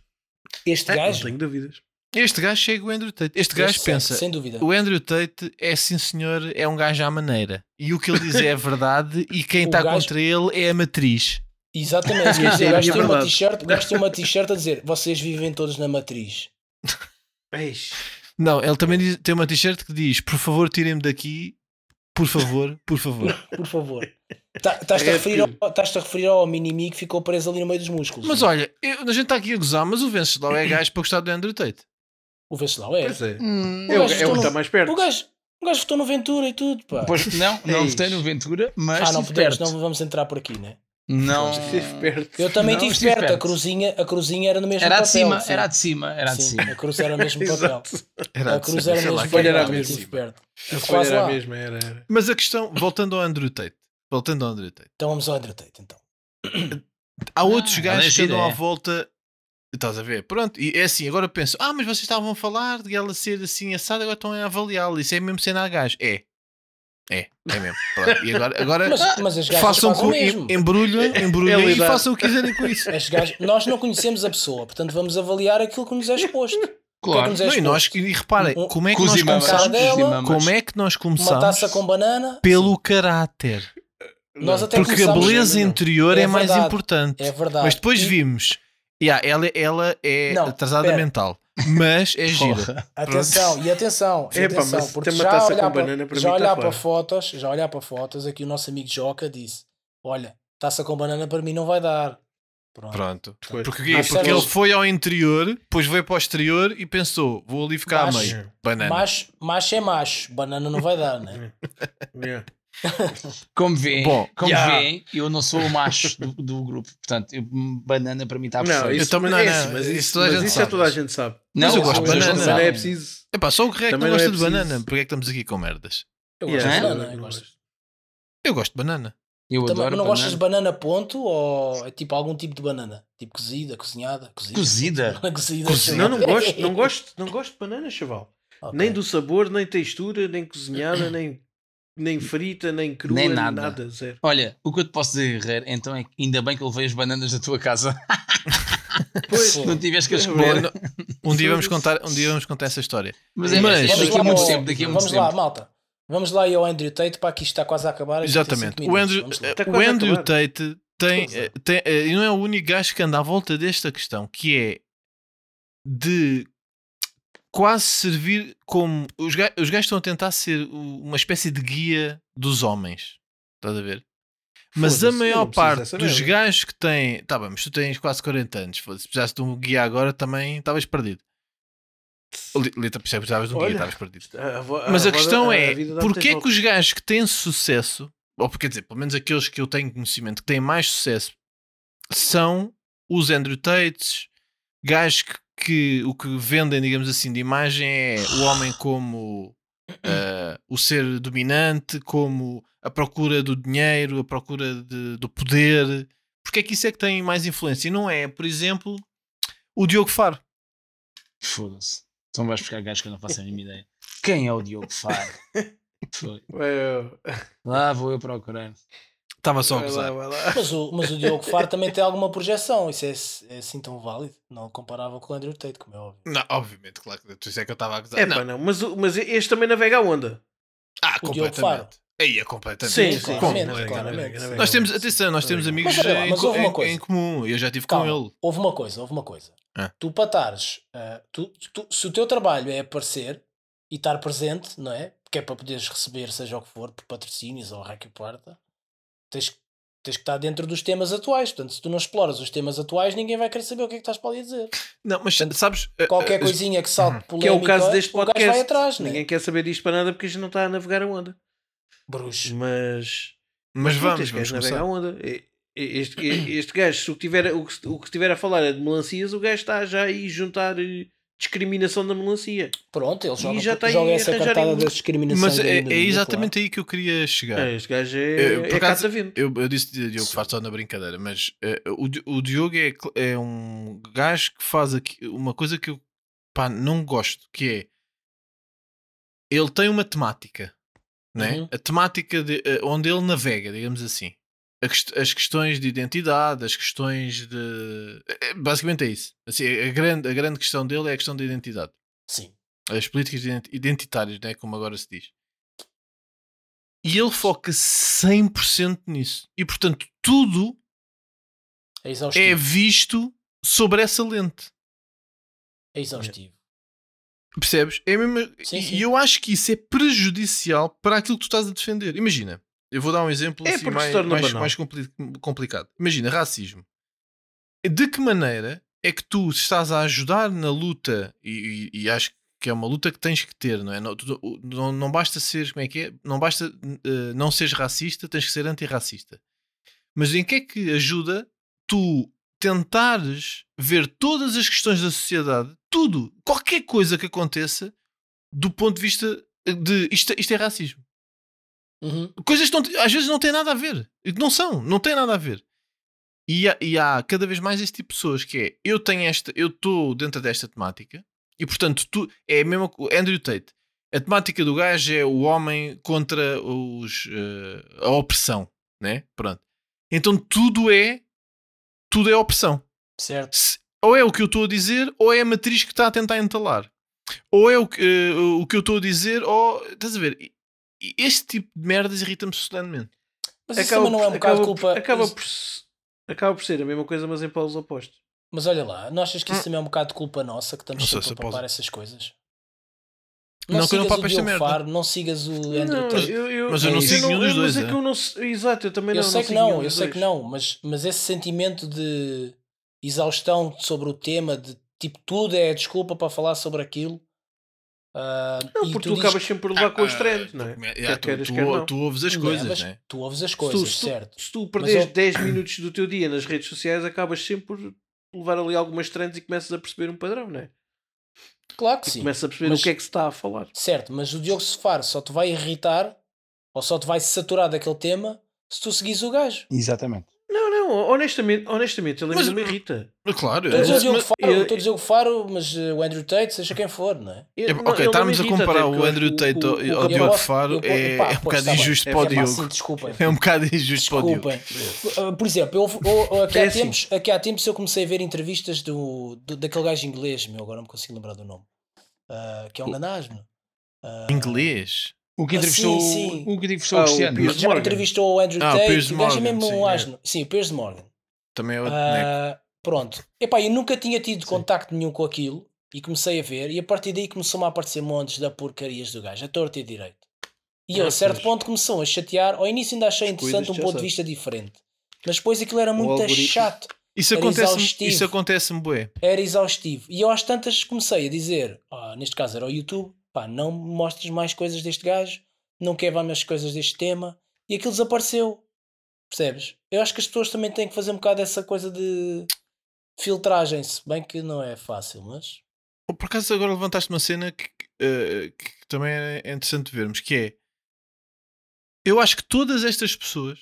este Ah, Não gajo, tenho dúvidas. Este gajo segue o Andrew Tate. Este gajo este pensa, sem dúvida. o Andrew Tate é sim senhor, é um gajo à maneira. E o que ele diz é verdade e quem está gajo- contra ele é a matriz. Exatamente, dizer, É gajo tem uma t-shirt, gajo tem uma t-shirt a dizer vocês vivem todos na matriz. Eish. Não, ele também diz- tem uma t-shirt que diz: Por favor, tirem-me daqui. Por favor, por favor. Por favor. Tá- Estás-te a, É referir ao- estás-te a referir ao mini que ficou preso ali no meio dos músculos. Mas não é? olha, eu- a gente está aqui a gozar, mas o Venceslau é gajo para gostar do Andrew Tate. O Venceslau é. Pois é. Hum, É o, é o que está mais perto. O gajo, o gajo votou no Ventura e tudo, pá. Pois não, não Eis. votei no Ventura, mas ah, não perto. não vamos entrar por aqui, né? Não. Eu também Não, estive perto. A cruzinha, a cruzinha era no mesmo Era a papel. de cima, sim. era de cima, era de Sim, cima. A cruz era o mesmo papel. Era A cruz era sei mesmo papel. era estive perto. A folha era a mesma, era. era. Mas a questão, voltando ao Andrew Tate, voltando ao Andrew Tate, Então vamos ao Andrew Tate, então. há outros Ah, gajos que andam à é. volta. Estás a ver? Pronto, e é assim, agora penso, ah, mas vocês estavam a falar de ela ser assim assada, agora estão a avaliá-la. Isso é mesmo cena a gajo. É. É, é mesmo. Pronto. E agora, agora Mas, mas façam com, em- mesmo. embrulhem, embrulhem É e façam o que quiserem com isso. As gajas- nós não conhecemos a pessoa, portanto vamos avaliar aquilo que nos é exposto. O que é que Claro. nos é Não, e, nós, e reparem, Um- como é que nós começamos? dela. Como é que nós Uma começamos? taça com banana. Pelo caráter. Nós até Porque a beleza interior É é, mais verdade, importante. É verdade. Mas depois E- vimos. Yeah, ela, ela é Não, atrasada pera. mental, mas é gira. Atenção, e atenção, e Epá, atenção porque já taça olhar, com para, banana para já mim tá olhar para fotos, já olhar para fotos, aqui o nosso amigo Joca disse: Olha, taça com banana para mim não vai dar. Pronto. Pronto. Porque, Porque sabes- ele foi ao interior, depois veio para o exterior e pensou: vou ali ficar Mas- a meio. Banana. Macho, macho é macho, banana não vai dar, né? Yeah. Como vêem, Bom, como yeah. vêem, eu não sou o macho do, do grupo. Portanto, eu- banana para mim está Não, perfeito. isso, Eu também- mas, não, é não, mas isso a mas gente isso sabe. é toda a gente sabe. Mas eu gosto de banana. Não é preciso. Epá, só o Greg não não é gosta de preciso- banana. Porque é que estamos aqui com merdas? Eu gosto Yeah, de Hã? banana. eu não gosto. Eu gosto de banana. Eu Também, adoro não banana. gostas de banana ponto ou é tipo algum tipo de banana? Tipo cozida, cozinhada? Cozida? Cozida? cozida. Cozida. Não, não gosto, não gosto, não gosto de banana, chaval. Ok. Nem do sabor, nem textura, nem cozinhada, nem, nem frita, nem crua, Nem nada. nada. zero. Olha, o que eu te posso dizer, Herrera, então é que ainda bem que eu levei as bananas da tua casa. Pois, não tiveste que as É comer. Um dia vamos contar, um dia vamos contar essa história. Mas é Mas- daqui a lá muito tempo, daqui a muito Vamos lá, tempo. malta. Vamos lá e ao Andrew Tate para aqui está quase a acabar. Exatamente. O. Andrew, lá. Está o Andrew. Tate tem, é. tem- eh, não é o único gajo que anda à volta desta questão, que é de quase servir como. Os ga- os gajos estão a tentar ser uma espécie de guia dos homens. Estás a ver? Mas a maior parte dos gajos que têm. Tá bem, mas tu tens quase 40 anos. Se precisasse de um guia agora também estavas perdido. Li- Lita, precisavas de um guia, Olha, estavas perdido. a Mas a roda- questão é, porquê muitas que os gajos que têm sucesso, ou quer dizer, pelo menos aqueles que eu tenho conhecimento que têm mais sucesso, são os Andrew Tates, gajos que, que o que vendem, digamos assim, de imagem é o homem como ah, o ser dominante, como a procura do dinheiro, a procura de- do poder. Porque é que isso é que tem mais influência? E não é, por exemplo, o Diogo Faro. Foda-se. Então vais buscar gajos que eu não faço a mínima ideia. Quem é o Diogo Faro? Foi. Lá vou eu procurar. Estava só a vai lá, gozar. vai lá. Mas o, mas o Diogo Faro também tem alguma projeção. Isso é, é assim tão válido. Não comparável com o Andrew Tate, como é óbvio. Não, obviamente, claro que isso é que eu estava a gozar. É Não. pá, não. Mas, mas este também navega a onda. Ah, O completamente. Aí é completamente. Sim, Sim, navega. Nós temos, atenção, nós temos amigos Mas lá, em, mas houve uma em- coisa. em comum. Eu já estive com ele. houve uma coisa, houve uma coisa. Ah. Tu para estares, ah, tu- tu- se o teu trabalho é aparecer e estar presente, não é? Porque é para poderes receber, seja o que for, por patrocínios ou raio que parta, tens, tens que estar dentro dos temas atuais. Portanto, se tu não exploras os temas atuais, ninguém vai querer saber o que é que estás para ali a dizer. Não, mas sabes. eh, Qualquer eh, coisinha que salte Que é polémica, o caso deste o gajo podcast. vai atrás, não é? Ninguém quer saber disto para nada porque a gente não está a navegar a onda. Bruxo. Mas. Mas pronto, vamos, vamos gajo navega a onda. Este, este gajo, se o que, tiver, o, que, o que estiver a falar é de melancias, o gajo está já aí juntar eh, discriminação da melancia. Pronto, ele joga, já está aí joga essa cartada das discriminações. Mas é, é exatamente aí que eu queria chegar. É, este gajo é, Eu, é acaso. Eu, eu disse de Diogo Faro só na brincadeira, mas eh, o, o Diogo é, é um gajo que faz aqui uma coisa que eu pá, não gosto, que é ele tem uma temática, né? Uhum. a temática de, eh, onde ele navega, digamos assim. As questões de identidade, as questões de. eh, Basicamente é isso. Assim, a, grande, a grande questão dele é a questão da identidade. Sim. As políticas ident- identitárias, né? como agora se diz. E ele foca 100% nisso. E portanto, tudo É é visto sobre essa lente. É exaustivo. Percebes? É mesmo... Sim, sim. e eu acho que isso é prejudicial para aquilo que tu estás a defender. Imagina, eu vou dar um exemplo É assim, mais, mais, mais compli- complicado. Imagina, racismo. De que maneira é que tu estás a ajudar na luta e, e- e acho que é uma luta que tens que ter, não é? Não, tu- não, não basta ser, como é que é? Não basta eh, não seres racista, tens que ser antirracista. Mas em que é que ajuda tu tentares ver todas as questões da sociedade, tudo, qualquer coisa que aconteça, do ponto de vista de isto, isto é racismo. Uhum. Coisas que não, às vezes não têm nada a ver. Não são, não têm nada a ver. E há, e há cada vez mais este tipo de pessoas que é eu tenho esta, eu estou dentro desta temática e portanto tu, é mesmo Andrew Tate. A temática do gajo é o homem contra os, eh, a opressão, né? Pronto. Então tudo é tudo é opressão. Certo. Se- ou é o que eu estou a dizer, ou é a matriz que está a tentar entalar. Ou é o que, eh, o que eu estou a dizer, ou estás a ver? Este tipo de merdas irrita-me solenemente. Mas isso também não é um bocado acaba, culpa. Acaba por, acaba por ser a mesma coisa, mas em polos opostos. Mas olha lá, não achas que isso também é um bocado de culpa nossa que estamos Hum. Não sempre se a papar essas coisas? Não, que eu não sigas papo o esta Diogo merda. Faro, não sigas o Andrew Não, eu, eu, Mas eu não sigo nenhum dos dois, é é? que eu não sei- Exato, eu também Eu não. sei que não, eu sei dois. que não, mas, mas esse sentimento de exaustão sobre o tema, de tipo, tudo é desculpa para falar sobre aquilo. Ah, Não, e porque tu tu, dizes- acabas sempre por levar com os Ah, trends, não é? tu, queiras, tu- quer não. tu ouves as Não, coisas, né? Tu ouves as Se tu- coisas, se tu- certo? Se tu perdes eu- 10 minutos do teu dia nas redes sociais, acabas sempre por levar ali algumas trends e começas a perceber um padrão, não é? Claro que sim. Começas a perceber mas- o que é que se está a falar. Certo, mas o Diogo Sefar só te vai irritar ou só te vai saturar daquele tema se tu seguires o gajo. Exatamente. Não, não, honestamente, honestamente ele a mim Mas- não me irrita. Claro, Estou a dizer o mas- Diogo Faro, eu- estou a dizer o Faro, mas eh, o Andrew Tate, seja quem for, não é? Eu- É, não, ok, estarmos a comparar o Andrew Tate ao- o- o- ao Diogo Faro é, pá, é um bocado injusto É para o Diogo. desculpem. É um bocado injusto para o Diogo. Desculpem. Por exemplo, eu, eu- aqui, É há assim. tempos, aqui há tempos eu comecei a ver entrevistas do, do- daquele gajo inglês, meu, agora não me consigo lembrar do nome, uh, que é um ganasmo. Uh, Inglês? O que Ah, entrevistou, sim, sim. O que entrevistou Ah, o o Cristiano. Piers Já Morgan. entrevistou o Andrew Ah, o Tate, o gajo é mesmo sim, um é. asno. Sim, o Piers Morgan. Também é outro. Ah, pronto. Epá, eu nunca tinha tido Sim. contacto nenhum com aquilo e comecei a ver, e a partir daí começou-me a aparecer montes de porcarias do gajo, a torto e a direito. E eu, Ah, a certo pois. ponto, começou a chatear. Ao início ainda achei interessante um ponto de vista diferente, mas depois aquilo era muito chato, Isso acontece, exaustivo. isso acontece-me, bué. era exaustivo. E eu às tantas comecei a dizer, ah, neste caso era o YouTube, pá, não me mostres mais coisas deste gajo, não quero mais coisas deste tema, e aquilo desapareceu. Percebes? Eu acho que as pessoas também têm que fazer um bocado essa coisa de filtragem, se bem que não é fácil, mas Por acaso agora levantaste uma cena que, eh, que também é interessante vermos, que é eu acho que todas estas pessoas,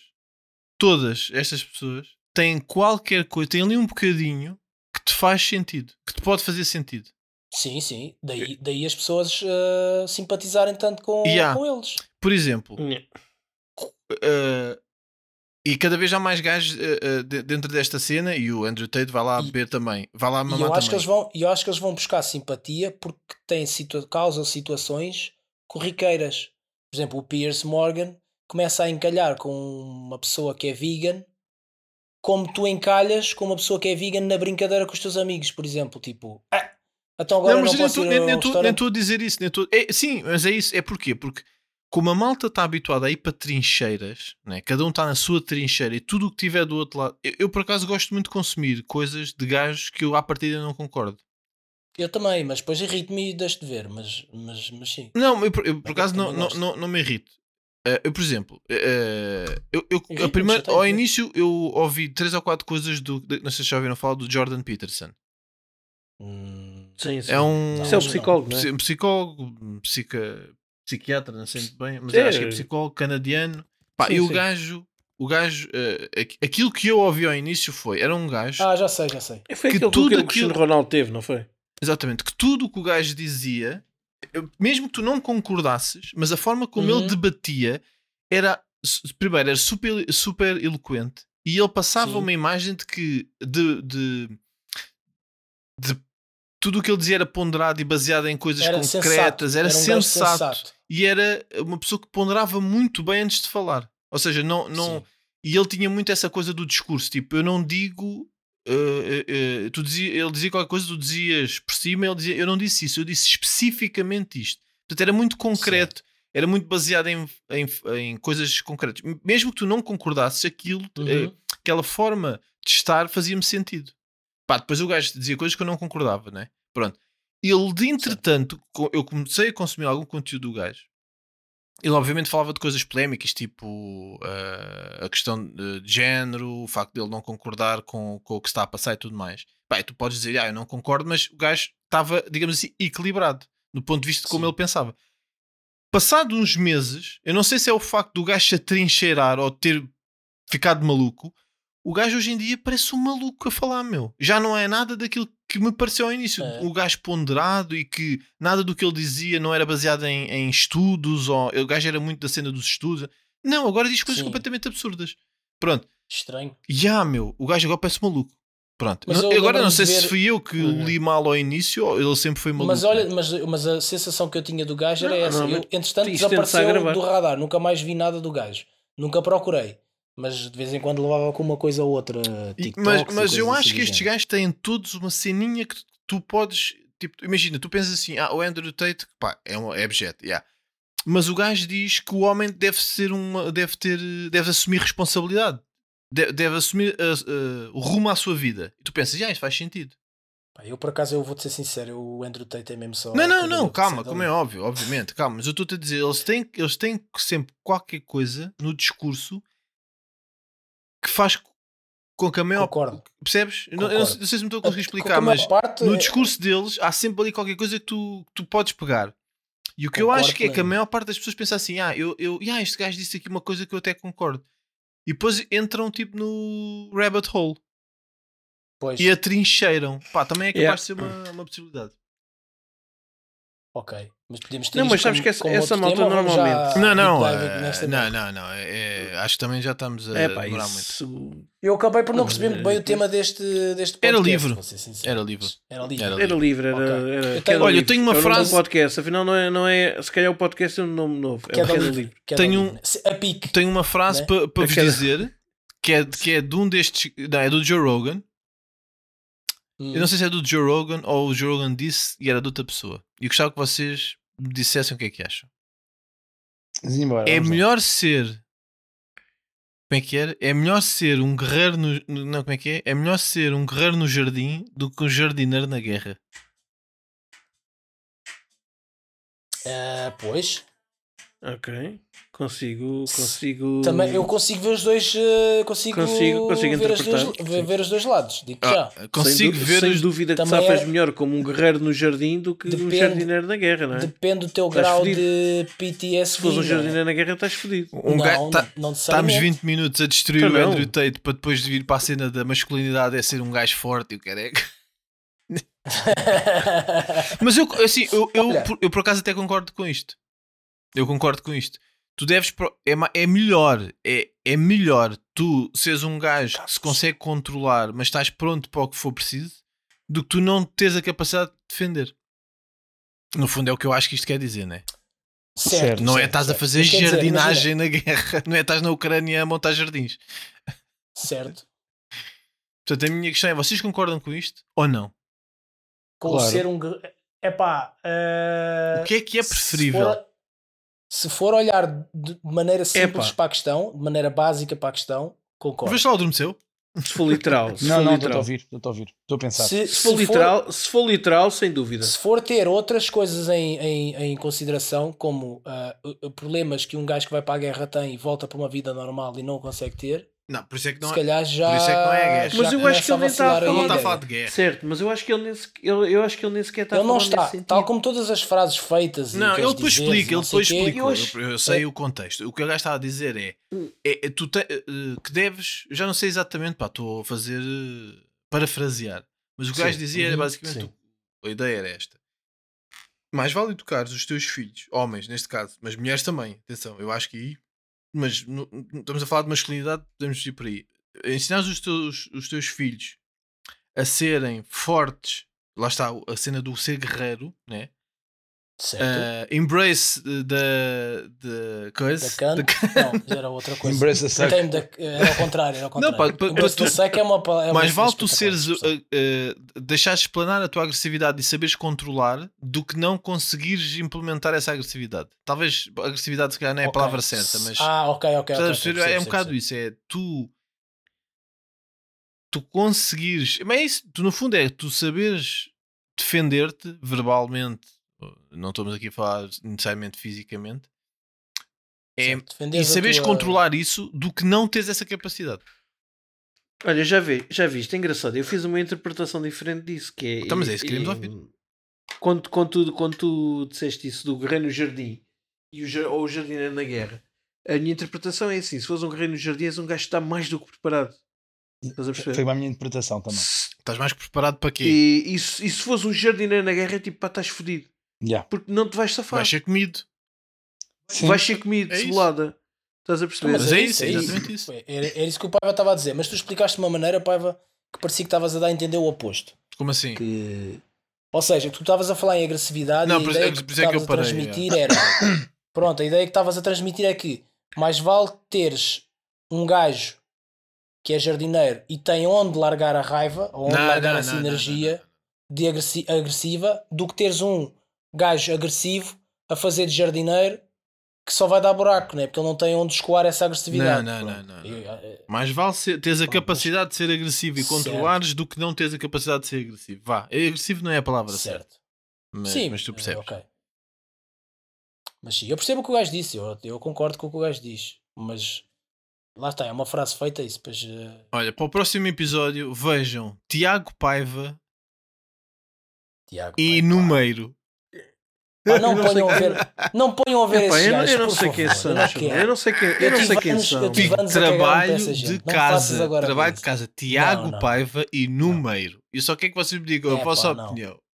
todas estas pessoas, têm qualquer coisa, têm ali um bocadinho que te faz sentido, que te pode fazer sentido. Sim, sim. Daí, daí as pessoas ah, simpatizarem tanto com, Yeah. com eles. Por exemplo, eh, e cada vez há mais gajos de- dentro desta cena, e o Andrew Tate vai lá E- beber também, vai lá E mamar eu acho, que eles vão, e eu acho que eles vão buscar simpatia porque têm situa causam situações corriqueiras. Por exemplo, o Piers Morgan começa a encalhar com uma pessoa que é vegan, como tu encalhas com uma pessoa que é vegan na brincadeira com os teus amigos, por exemplo. Tipo, ah, então agora Não, não, mas nem ir nem- ao nem nem restaurante. estou a dizer isso. Nem estou- é, sim, mas é isso. É porquê? Porque como a malta está habituada a ir para trincheiras, né? cada um está na sua trincheira e tudo o que tiver do outro lado. Eu, eu, por acaso gosto muito de consumir coisas de gajos que eu à partida não concordo. Eu também, mas depois irrito-me e deixo de ver, mas, mas, mas sim. Não, eu, por- eu, por Eu acaso não, não, não, não me irrito. Eh, eu, por exemplo, eh, eu, eu- a primeira, ao início eu ouvi três ou quatro coisas do. de- não sei se já ouviram falar do Jordan Peterson. Hum, Sim, sim. É um, Não, Isso é não. psicólogo, não é? Psi- um psicólogo, um psica, psiquiatra, não sei muito bem, mas É. acho que é psicólogo canadiano. Pá, Sim, e o sim. gajo, o gajo, aqu- aquilo que eu ouvi ao início foi: era um gajo, Ah, já sei, já sei. Foi que tudo que o aquilo- Ronaldo teve, não foi? exatamente, que tudo o que o gajo dizia, mesmo que tu não concordasses, mas a forma como Uhum. ele debatia era, primeiro, era super, super eloquente e ele passava Sim. uma imagem de que, de, de, de tudo o que ele dizia era ponderado e baseado em coisas Era concretas, sensato. era, um gajo sensato. e era uma pessoa que ponderava muito bem antes de falar. Ou seja, não, não, Sim. e ele tinha muito essa coisa do discurso, tipo, eu não digo. eh, eh, tu dizia, ele dizia qualquer coisa, tu dizias por cima, ele dizia, eu não disse isso, eu disse especificamente isto. Portanto, era muito concreto, era muito baseado em, em, em coisas concretas. Mesmo que tu não concordasses, aquilo, Uhum. aquela forma de estar fazia-me sentido. Pá, depois o gajo dizia coisas que eu não concordava, né? Pronto. Ele, de entretanto, co- eu comecei a consumir algum conteúdo do gajo. Ele, obviamente, falava de coisas polémicas, tipo eh, a questão de género, o facto dele não concordar com, com o que está a passar e tudo mais. Pá, tu podes dizer, ah, eu não concordo, mas o gajo estava, digamos assim, equilibrado no ponto de vista de como Sim. ele pensava. Passado uns meses, eu não sei se é o facto do gajo se atrincheirar ou ter ficado maluco, o gajo hoje em dia parece um maluco a falar, meu. Já não é nada daquilo que me pareceu ao início. É. O gajo ponderado e que nada do que ele dizia não era baseado em, em estudos, ou o gajo era muito da cena dos estudos. Não, agora diz coisas Sim. completamente absurdas. Pronto. Estranho. Já, meu, o gajo agora parece maluco. Pronto. Mas agora não sei de se ver- fui eu que Uhum. li mal ao início ou ele sempre foi maluco. Mas olha, mas, mas a sensação que eu tinha do gajo era Não, essa. não, Eu, entretanto, desapareceu do radar, nunca mais vi nada do gajo. Nunca procurei. Mas de vez em quando levava com uma coisa ou outra. TikToks mas mas eu acho que estes gajos têm todos uma ceninha que tu podes. Tipo, imagina, tu pensas assim, ah, o Andrew Tate, pá, é, um, é objeto, yeah. mas o gajo diz que o homem deve ser uma. deve ter. deve assumir responsabilidade, deve, deve assumir ah, ah, o rumo à sua vida. E tu pensas, ah, isto faz sentido. Eu por acaso eu vou-te ser sincero, o Andrew Tate é mesmo só. Não, não, não, calma, como é óbvio, obviamente, calma, mas eu estou-te a dizer, eles têm, eles têm sempre qualquer coisa no discurso que faz com que a maior. Concordo. Percebes? Eu não, eu não sei Concordo. não sei se me estou a conseguir explicar, a mas parte no é- discurso deles há sempre ali qualquer coisa que tu, que tu podes pegar. E o que eu Concordo acho que é que a maior parte das pessoas pensa assim: ah, eu, eu, ah, este gajo disse aqui uma coisa que eu até concordo. E depois entram tipo no rabbit hole Pois, e atrincheiram. Pá, também é capaz Yeah. de ser uma, uma possibilidade. Ok. Mas podemos ter Não, mas sabes como- que essa- essa malta tema, normalmente- Não, não, nesta não, não, não. é- é- acho que também já estamos a É pá, demorar muito. isso. Eu acabei por não perceber muito bem o tema deste, deste Era podcast, livre. ser sincero. Era livre. Era livre. Era Era livre, era. Ok. era Eu tenho- queda Olha, eu tenho uma É do frase- podcast, afinal não é, não é. Se calhar o podcast é um nome novo. É o Queda queda livre. livre. Queda Tenho livre. Se- A pique. Tenho uma frase Né? para vos dizer que é, que é de um destes. Não, é do Joe Rogan. Hum. Eu não sei se é do Joe Rogan ou o Joe Rogan disse e era de outra pessoa. E eu gostava que vocês me dissessem o que é que acham. Embora, É vamos lá. melhor ser. Como é que era? É melhor ser um guerreiro no. Não, como é que é? É melhor ser um guerreiro no jardim do que um jardineiro na guerra. Ah, pois. Ok. Consigo. Consigo. Também eu consigo ver os dois. eh, consigo, Consigo- consigo ver, as duas, ver, ver os dois lados. Digo Ah, já. consigo sem, ver sem os. dúvida que te Também safas é- melhor como um guerreiro no jardim do que um Depende- jardineiro na guerra, não é? Depende do teu Estás grau de PTSD. Se fores um é? jardineiro na guerra, estás fodido. Um não, gajo tá- não, Estamos necessariamente. 20 minutos a destruir Então o não. Andrew Tate para depois vir para a cena da masculinidade é ser um gajo forte e o careca. Mas eu, assim, eu, eu, por- eu por acaso até concordo com isto. Eu concordo com isto. Tu deves. pro- É, ma- é melhor. É, é melhor tu seres um gajo que se consegue controlar, mas estás pronto para o que for preciso, do que tu não teres a capacidade de defender. No fundo é o que eu acho que isto quer dizer, né? certo, Não é certo, estás a fazer Mas quer dizer, jardinagem na guerra, não é estás na Ucrânia a montar jardins. certo. Portanto, a minha questão é: vocês concordam com isto ou não? Com Claro. ser um. É pá. O que é que é preferível? Se for, se for olhar de maneira simples Epá. para a questão, de maneira básica para a questão, concordo. Vês lá o adormeceu? Se for literal. Se Não, for não, estou a literal. ouvir, estou a ouvir. Estou a pensar. Se, Se for se literal, se for literal, sem dúvida. se for ter outras coisas em, em, em consideração, como uh, problemas que um gajo que vai para a guerra tem e volta para uma vida normal e não consegue ter, Não, por isso é que não se é. calhar já. por isso é que não é guerra. já Mas eu acho que ele nem está a Ele não está a falar de guerra. Certo, mas eu acho que ele nem, se- ele, eu acho que ele nem sequer está Ele a não falar está, nesse sentido. tal como todas as frases feitas. e Não, ele depois dizeres explica, não ele depois explica. eu acho- Eu, eu sei o contexto. O que o gajo está a dizer é, é, é tu te- eh, que deves, já não sei exatamente, pá, estou a fazer eh, parafrasear, mas o que o gajo dizia era Uhum, basicamente sim. a ideia era esta. Mais vale educares os teus filhos, homens neste caso, mas mulheres também, atenção, eu acho que aí, mas no- estamos a falar de masculinidade, podemos ir por aí. Ensinares os teus, os teus filhos a serem fortes, lá está a cena do ser guerreiro, né? Certo. Uh, embrace da da coisa. da can? da can- Não, mas era outra coisa. Embrace da- Era ao contrário. Era ao Não, contrário. pá, pa- Embrace é uma é Mais vale tu seres uh, uh, deixares explanar a tua agressividade e saberes controlar do que não conseguires implementar essa agressividade. Talvez agressividade se calhar não é a palavra certa, mas Ah, ok, ok. estás ok, a perceber? percebo, é um bocado isso. É tu tu conseguires, mas é isso, tu no fundo é tu saberes defender-te verbalmente, não estamos aqui a falar necessariamente fisicamente, é, e saberes tua- controlar isso do que não teres essa capacidade. Olha, já vi, já viste, é engraçado. Eu fiz uma interpretação diferente disso, que é. Então, mas é isso que queremos ouvir. Quando, quando, tu, quando tu disseste isso do guerreiro no jardim e o, ou o jardineiro na guerra, a minha interpretação é assim: se fores um guerreiro no jardim, és um gajo que está mais do que preparado. Estás a perceber? Foi a minha interpretação também. Se- Estás mais preparado para quê? E, e, se, e se fores um jardineiro na guerra, é tipo, pá, estás fodido. Yeah. Porque não te vais safar. Vais ser comido. Sim. Vais ser comido, É cebolada. Estás a perceber? Mas Mas é é isso, é é isso. Era, era isso que o Paiva estava a dizer, mas tu explicaste de uma maneira, Paiva, que parecia que estavas a dar a entender o oposto. Como assim? Que... Ou seja, que tu estavas a falar em agressividade Não, e a ideia isso- que é que eu estavas a transmitir era. Pronto, a ideia que estavas a transmitir é que mais vale teres um gajo que é jardineiro e tem onde largar a raiva ou onde Não, largar não, essa não, não, energia não, de agressi- agressiva do que teres um gajo agressivo a fazer de jardineiro que só vai dar buraco, né? porque ele não tem onde escoar essa agressividade. Não, não, não, não, não. eh, Mais vale ser- teres a capacidade de ser agressivo e Certo. controlares do que não teres a capacidade de ser agressivo. Vá, agressivo não é a palavra certa. certo. Mas, sim, mas tu percebes. ok. Mas sim, eu percebo o que o gajo disse, eu, eu concordo com o que o gajo diz, mas lá está, é uma frase feita isso, pois eh, Olha, para o próximo episódio vejam Tiago Paiva Tiago. e pá, Numeiro. Pá, não não ponham ver, não ponham a ver Epá, esses eu, não- gajos, eu não sei quem são. eu não sei quem, eu não sei quem são. trabalho de casa. Trabalho de casa. Tiago. Paiva e Numeiro. E só quero que vocês me digam a É, vossa opinião.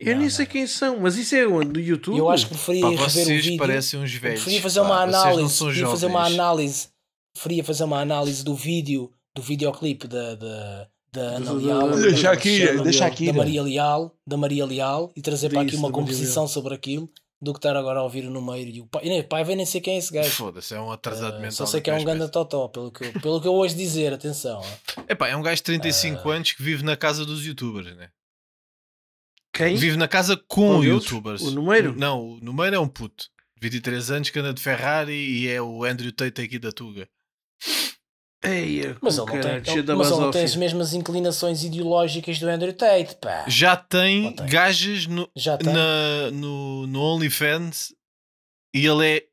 Eu Não, nem sei não. quem são, mas isso é onde? No YouTube? Eu acho que preferia Pá, rever o vocês vídeo. parecem uns velhos. preferia fazer pá, uma análise. Preferia fazer uma análise. Preferia fazer uma análise do vídeo, do videoclipe da, da, da Ana Leal. Deixa é aqui, deixa Da aqui. Maria Leal, da Maria Leal e trazer para aqui uma da composição sobre aquilo do que estar agora a ouvir o no meio e o pai, nem, pai, nem sei quem é esse gajo. Foda-se, é um atrasado Uh, mental. só sei que é um ganda totó, pelo que, eu, pelo que eu ouço dizer, atenção. ah. espécie. Epá, é um gajo de 35 Ah. anos que vive na casa dos youtubers, né? Quem? Vive na casa com youtubers. O Numeiro? Não, o Numeiro é um puto. 23 anos que anda de Ferrari e é o Andrew Tate aqui da Tuga. Eia, Mas ele não, tem, da mas ele não tem as mesmas inclinações ideológicas do Andrew Tate, pá. Já tem tem. gajas no, Já tem. na, no, no OnlyFans e ele é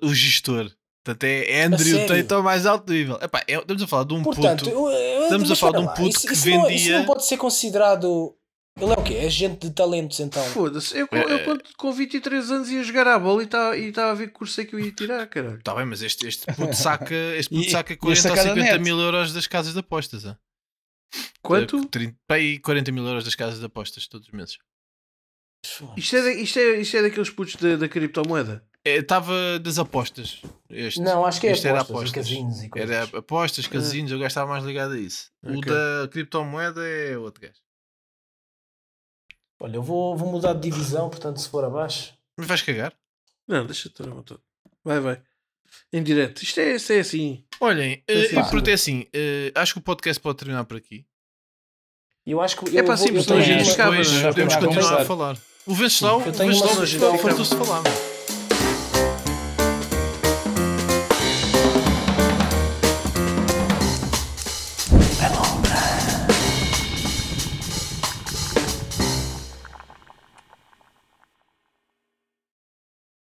o gestor. Portanto, é Andrew? Tate ao mais alto nível. Epá, é- estamos a falar de um Portanto, puto. eu- eu- Estamos a falar de um puto isso, que isso Não, isso vendia- não pode ser considerado. Ele é o quê? É gente de talentos, então. Foda-se, eu, É, eu é. quando com 23 anos ia jogar à bola e estava e tava a ver que curso é que eu ia tirar, caralho. Tá bem, mas este, este puto saca, este puto E- saca e 40 ou sacar da 50 net? mil euros das casas de apostas. ah. Quanto? 30, pá, aí 40 mil euros das casas de apostas todos os meses. Isto é, da- isto é, isto é daqueles putos da, da criptomoeda? Estava das apostas. Este. Não, acho que é Este era apostas, apostas. casinos e coisas. Era apostas, casinos, eu gastava mais ligado a isso. O Ok. da criptomoeda é outro gajo. Olha, eu vou, vou mudar de divisão, portanto, se for abaixo. Mas vais cagar? Não, deixa-te ter uma toda. Vai, vai. Em direto. Isto é, isto é assim. Olhem, eh, Assim, sim. por é assim, eh, acho que o podcast pode terminar por aqui. Eu acho que. É eu pá, vou- sim, eu mas tenho a gente acaba, podemos continuar a falar. O Venceslau, o Venceslau fartou-se de falar.